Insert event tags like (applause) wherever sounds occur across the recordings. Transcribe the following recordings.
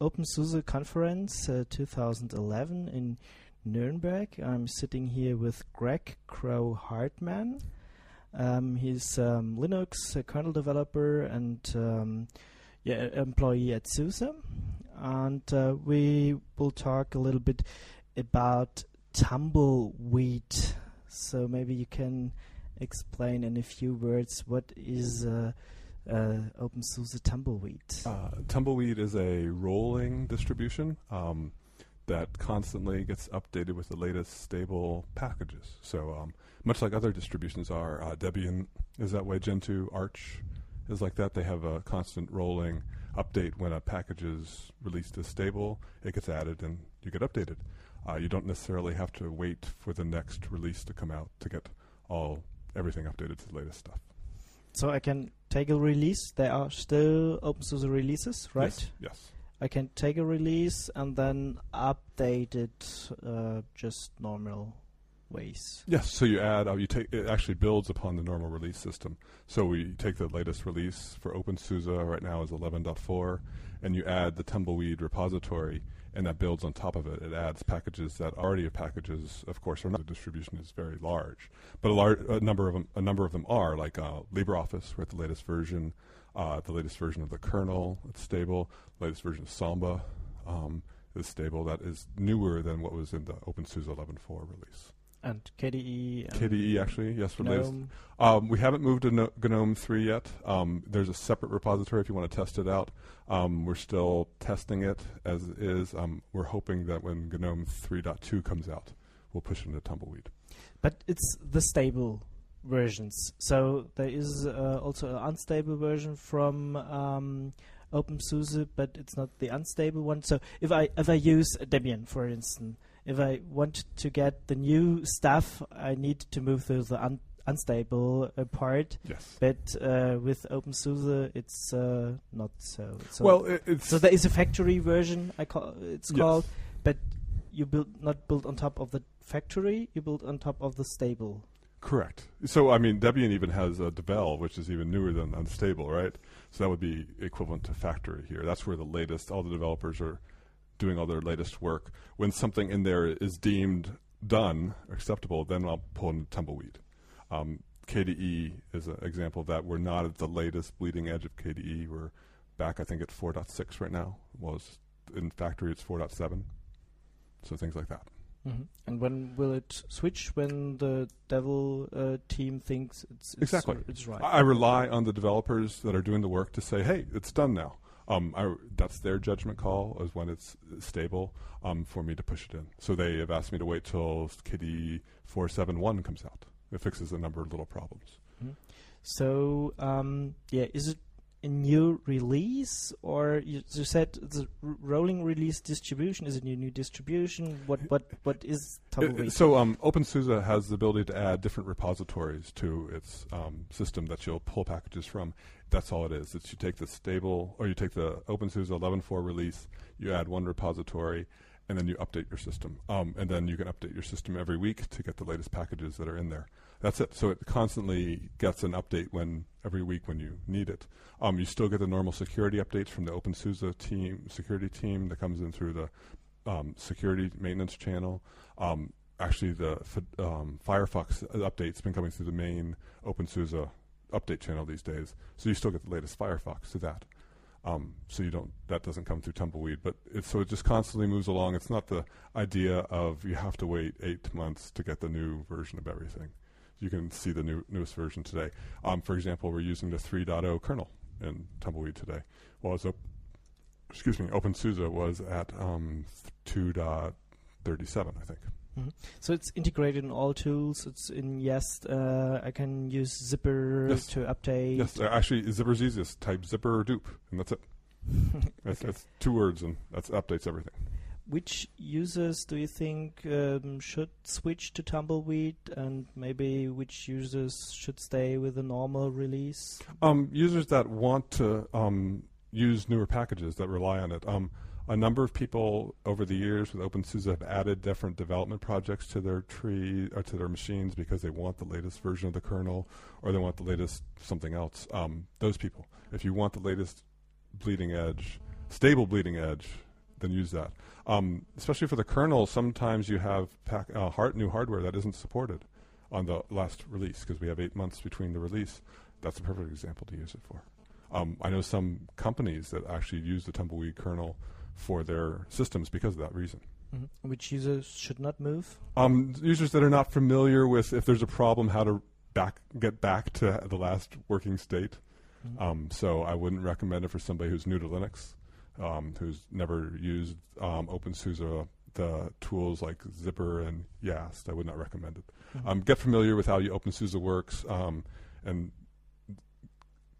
OpenSUSE conference uh, 2011 in Nuremberg. I'm sitting here with Greg Kroah-Hartman. Um, he's um, Linux uh, kernel developer and um, yeah, employee at SUSE. And uh, we will talk a little bit about tumbleweed. So maybe you can explain in a few words what is uh, uh, OpenSUSE Tumbleweed? Uh, Tumbleweed is a rolling distribution um, that constantly gets updated with the latest stable packages. So um, much like other distributions are, uh, Debian is that way, Gentoo, Arch is like that. They have a constant rolling update when a package is released as stable, it gets added and you get updated. Uh, you don't necessarily have to wait for the next release to come out to get all everything updated to the latest stuff. So I can take a release. There are still open OpenSUSE releases, right? Yes. yes. I can take a release and then update it uh, just normal ways. Yes. So you add, uh, you take it actually builds upon the normal release system. So we take the latest release for OpenSUSE right now is 11.4, and you add the Tumbleweed repository and that builds on top of it. It adds packages that already have packages. Of course, are not. the distribution is very large, but a, large, a number of them, a number of them are like uh, LibreOffice. We're at the latest version, uh, the latest version of the kernel. It's stable. Latest version of Samba um, is stable. That is newer than what was in the OpenSUSE 11.4 release and KDE. And KDE actually, yes, for latest. Um, we haven't moved to no- GNOME 3 yet. Um, there's a separate repository if you want to test it out. Um, we're still testing it as is. Um, we're hoping that when GNOME 3.2 comes out, we'll push it into Tumbleweed. But it's the stable versions. So there is uh, also an unstable version from um, OpenSUSE, but it's not the unstable one. So if I if I use Debian, for instance if I want to get the new stuff, I need to move through the un unstable uh, part. Yes. But uh, with OpenSUSE, it's uh, not so. So well, so there is a factory version. I call it's yes. called, but you build not build on top of the factory. You build on top of the stable. Correct. So I mean, Debian even has a Devel, which is even newer than unstable, right? So that would be equivalent to factory here. That's where the latest. All the developers are doing all their latest work. When something in there is deemed done, acceptable, then I'll pull in tumbleweed. Um, KDE is an example of that. We're not at the latest bleeding edge of KDE. We're back, I think, at 4.6 right now. Was in factory, it's 4.7. So things like that. Mm-hmm. And when will it switch? When the Devel uh, team thinks it's, it's exactly it's right. I rely on the developers that are doing the work to say, "Hey, it's done now." Um, I, that's their judgment call is when it's stable um, for me to push it in. So they have asked me to wait till KDE 471 comes out. It fixes a number of little problems. Mm-hmm. So um, yeah, is it a new release, or you, you said the rolling release distribution is a new new distribution? What what what is Tumbleweed? So um, OpenSUSE has the ability to add different repositories to its um, system that you'll pull packages from. That's all it is. It's you take the stable, or you take the OpenSUSE 11.4 release, you add one repository, and then you update your system. Um, and then you can update your system every week to get the latest packages that are in there. That's it. So it constantly gets an update when every week when you need it. Um, you still get the normal security updates from the OpenSUSE team, security team that comes in through the um, security maintenance channel. Um, actually, the um, Firefox update's been coming through the main OpenSUSE update channel these days. So you still get the latest Firefox to that. Um, so you don't that doesn't come through tumbleweed, but so it just constantly moves along. It's not the idea of you have to wait eight months to get the new version of everything you can see the new, newest version today. Um, for example, we're using the 3.0 kernel in Tumbleweed today. Well, op- excuse me, OpenSUSE was at um, 2.37, I think. Mm-hmm. So it's integrated in all tools. It's in Yes. Uh, I can use Zypper yes. to update. Yes, uh, actually, Zypper's easiest. Type Zypper or dupe, and that's it. (laughs) okay. that's, that's, two words, and that updates everything which users do you think um, should switch to Tumbleweed, and maybe which users should stay with the normal release? Um, users that want to um, use newer packages that rely on it. Um, a number of people over the years with OpenSUSE have added different development projects to their tree or to their machines because they want the latest version of the kernel or they want the latest something else. Um, those people, if you want the latest bleeding edge stable bleeding edge, then use that. Um, especially for the kernel, sometimes you have pack, uh, hard, new hardware that isn't supported on the last release because we have eight months between the release. That's a perfect example to use it for. Um, I know some companies that actually use the tumbleweed kernel for their systems because of that reason. Mm-hmm. Which users should not move? Um, users that are not familiar with if there's a problem, how to back get back to the last working state. Mm-hmm. Um, so I wouldn't recommend it for somebody who's new to Linux, um, who's never used um, OpenSUSE, the tools like Zypper and Yast. I would not recommend it. Mm-hmm. Um, get familiar with how you OpenSUSE works um, and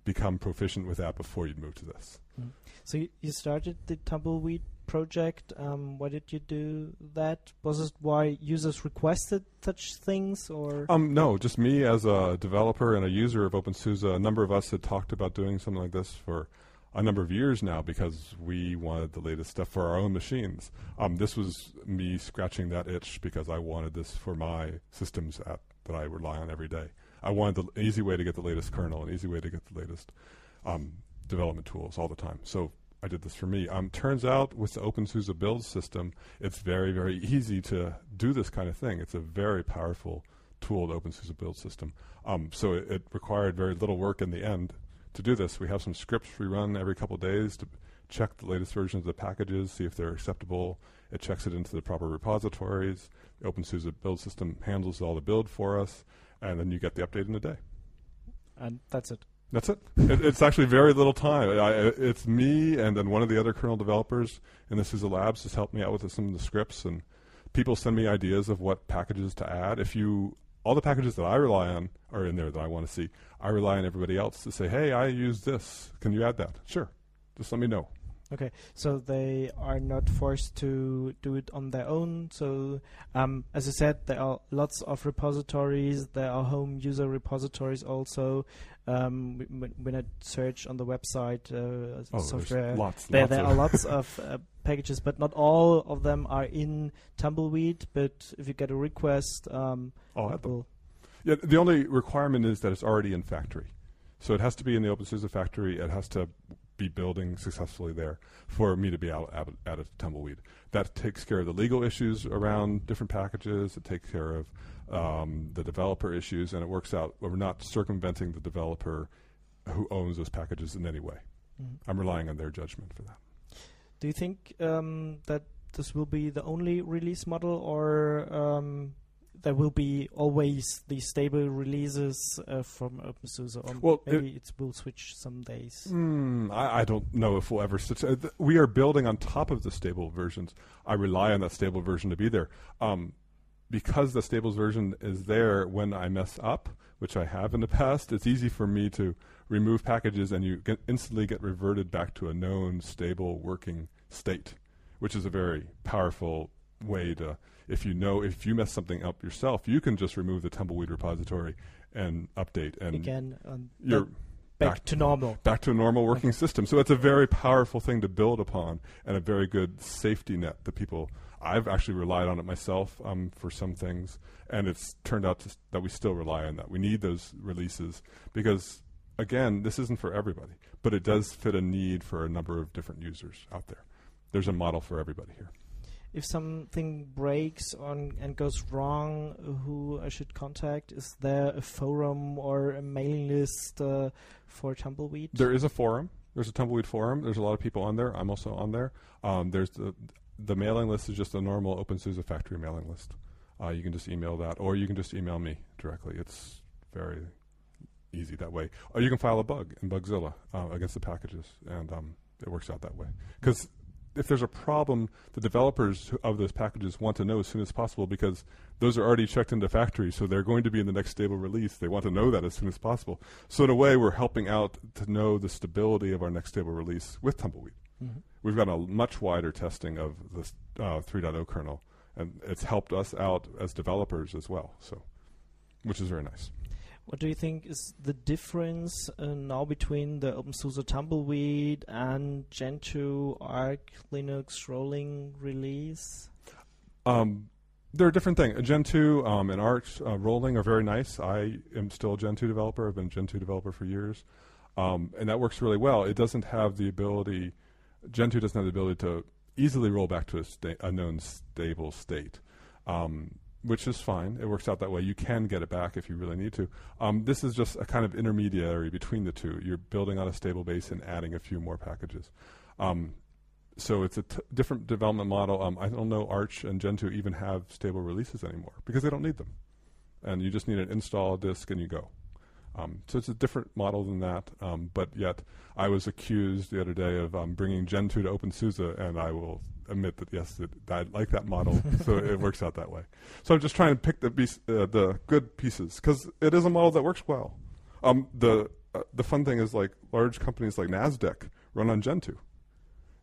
become proficient with that before you move to this. Mm-hmm. So you started the Tumbleweed project. Um, why did you do that? Was it why users requested such things, or? Um, no, just me as a developer and a user of OpenSUSE. A number of us had talked about doing something like this for a number of years now because we wanted the latest stuff for our own machines. Um, this was me scratching that itch because I wanted this for my systems at, that I rely on every day. I wanted the easy way to get the latest kernel, an easy way to get the latest um, development tools all the time. So I did this for me. Um, turns out with the OpenSUSE build system, it's very, very easy to do this kind of thing. It's a very powerful tool, the OpenSUSE build system. Um, so it, it, required very little work in the end to do this. We have some scripts we run every couple days to check the latest versions of the packages, see if they're acceptable. It checks it into the proper repositories. The OpenSUSE build system handles all the build for us, and then you get the update in a day. And that's it. That's it. it. It's actually very little time. I, it's me and then one of the other kernel developers in the SUSE Labs has helped me out with some of the scripts, and people send me ideas of what packages to add. If you all the packages that I rely on are in there that I want to see. I rely on everybody else to say, "Hey, I use this. Can you add that?" Sure. Just let me know. Okay, so they are not forced to do it on their own. So, um, as I said, there are lots of repositories. There are home user repositories also. Um, when I search on the website uh, oh, software, lots, there, lots there are (laughs) lots of uh, packages, but not all of them are in Tumbleweed. But if you get a request, um, I'll add them. Yeah, the only requirement is that it's already in factory. So it has to be in the OpenSUSE factory. It has to be building successfully there for me to be out, add it to Tumbleweed. That takes care of the legal issues around different packages. It takes care of um, the developer issues, and it works out. We're not circumventing the developer who owns those packages in any way. Mm-hmm. I'm relying on their judgment for that. Do you think um, that this will be the only release model, or um, there will be always the stable releases uh, from OpenSUSE, or well, maybe it, it, will switch some days. Mm, I, I, don't know if we'll ever switch. Uh, th- we are building on top of the stable versions. I rely on that stable version to be there. Um, because the stables version is there when I mess up, which I have in the past, it's easy for me to remove packages and you get instantly get reverted back to a known, stable, working state, which is a very powerful way to if you know if you mess something up yourself, you can just remove the tumbleweed repository and update and again um, you're back, back, to normal. Back to a normal working okay. system. So it's a very powerful thing to build upon and a very good safety net that people I've actually relied on it myself um, for some things, and it's turned out to, that we still rely on that. We need those releases because, again, this isn't for everybody, but it does fit a need for a number of different users out there. There's a model for everybody here if something breaks on and goes wrong, who I should contact? Is there a forum or a mailing list uh, for Tumbleweed? There is a forum. There's a Tumbleweed forum. There's a lot of people on there. I'm also on there. Um, there's the the mailing list is just a normal OpenSUSE factory mailing list. Uh, you can just email that, or you can just email me directly. It's very easy that way. Or you can file a bug in Bugzilla uh, against the packages, and um, it works out that way. Because if there's a problem, the developers of those packages want to know as soon as possible because those are already checked into factory, so they're going to be in the next stable release. They want to know that as soon as possible. So in a way, we're helping out to know the stability of our next stable release with Tumbleweed. Mm-hmm. We've got a much wider testing of this uh, 3.0 kernel, and it's helped us out as developers as well. So, which is very nice. What do you think is the difference uh, now between the OpenSUSE Tumbleweed and Gentoo Arch Linux rolling release? Um, they're a different thing. Gentoo um, and Arch uh, rolling are very nice. I am still a Gentoo developer. I've been a Gentoo developer for years, um, and that works really well. It doesn't have the ability Gentoo doesn't have the ability to easily roll back to a, sta- a known stable state. Um, which is fine. It works out that way. You can get it back if you really need to. Um, this is just a kind of intermediary between the two. You're building on a stable base and adding a few more packages. Um, so it's a t- different development model. Um, I don't know Arch and Gentoo even have stable releases anymore because they don't need them, and you just need an install disk and you go. Um, so it's a different model than that. Um, but yet, I was accused the other day of um, bringing Gentoo to OpenSUSE, and I will admit that yes, it, I like that model, so it (laughs) works out that way. So I'm just trying to pick the piece, uh, the good pieces because it is a model that works well. Um, the uh, the fun thing is like large companies like Nasdaq run on Gentoo.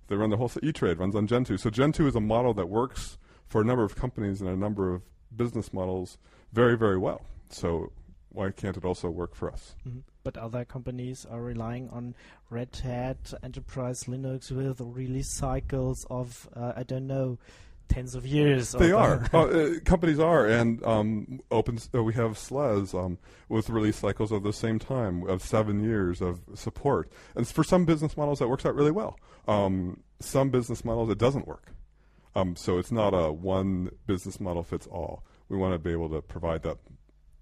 They run the whole E-Trade runs on Gentoo. So Gentoo is a model that works for a number of companies and a number of business models very, very well. So why can't it also work for us? Mm-hmm. But other companies are relying on Red Hat Enterprise Linux with release cycles of, uh, I don't know, tens of years. They are. (laughs) uh, uh, companies are, and um, open. Uh, we have SLES um, with release cycles of the same time of seven years of support. And for some business models, that works out really well. Um, some business models, it doesn't work. Um, so it's not a one business model fits all. We want to be able to provide that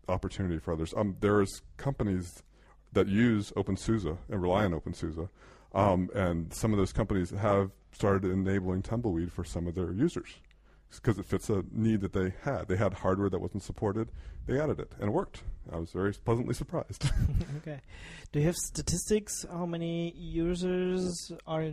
opportunity for others. Um, there's companies that use OpenSUSE and rely on OpenSUSE, um, and some of those companies have started enabling Tumbleweed for some of their users because it fits a need that they had. They had hardware that wasn't supported. They added it, and it worked. I was very pleasantly surprised. (laughs) (laughs) okay. Do you have statistics? How many users are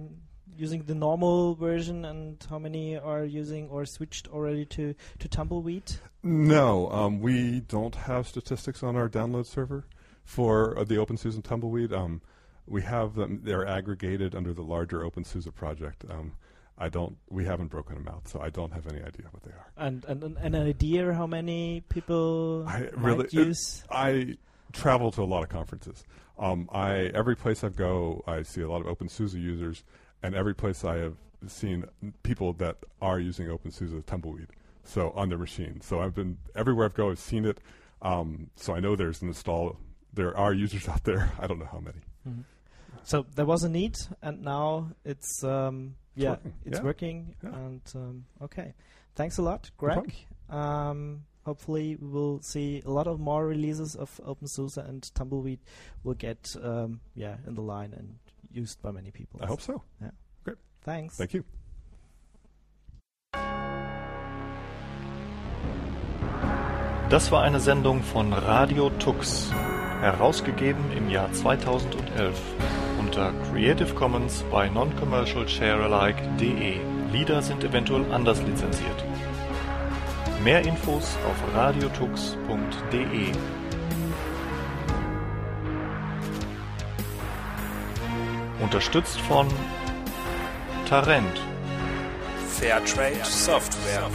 using the normal version, and how many are using or switched already to to Tumbleweed? No, um, we don't have statistics on our download server for uh, the OpenSUSE and Tumbleweed. Um, we have them; they're aggregated under the larger OpenSUSE project. Um, I don't. We haven't broken them out, so I don't have any idea what they are. And and, an idea how many people I really use? It, I travel to a lot of conferences. Um, I every place I go, I see a lot of OpenSUSE users, and every place I have seen people that are using OpenSUSE Tumbleweed, so on their machine. So I've been everywhere I've go, I've seen it. Um, so I know there's an install. There are users (laughs) out there. I don't know how many. Mm-hmm. So there was a need, and now it's um, yeah, working. it's Yeah. working. Yeah. And um, okay, thanks a lot, Greg. Um, hopefully, we will see a lot of more releases of OpenSUSE and Tumbleweed will get um, yeah in the line and used by many people. I hope so. Yeah. Great. Thanks. Thank you. Das war eine Sendung von Radio Tux, herausgegeben im Jahr 2011 unter Creative Commons bei Non-Commercial Sharealike.de. Lieder sind eventuell anders lizenziert. Mehr Infos auf radiotux.de. Unterstützt von Tarent. Fairtrade Software.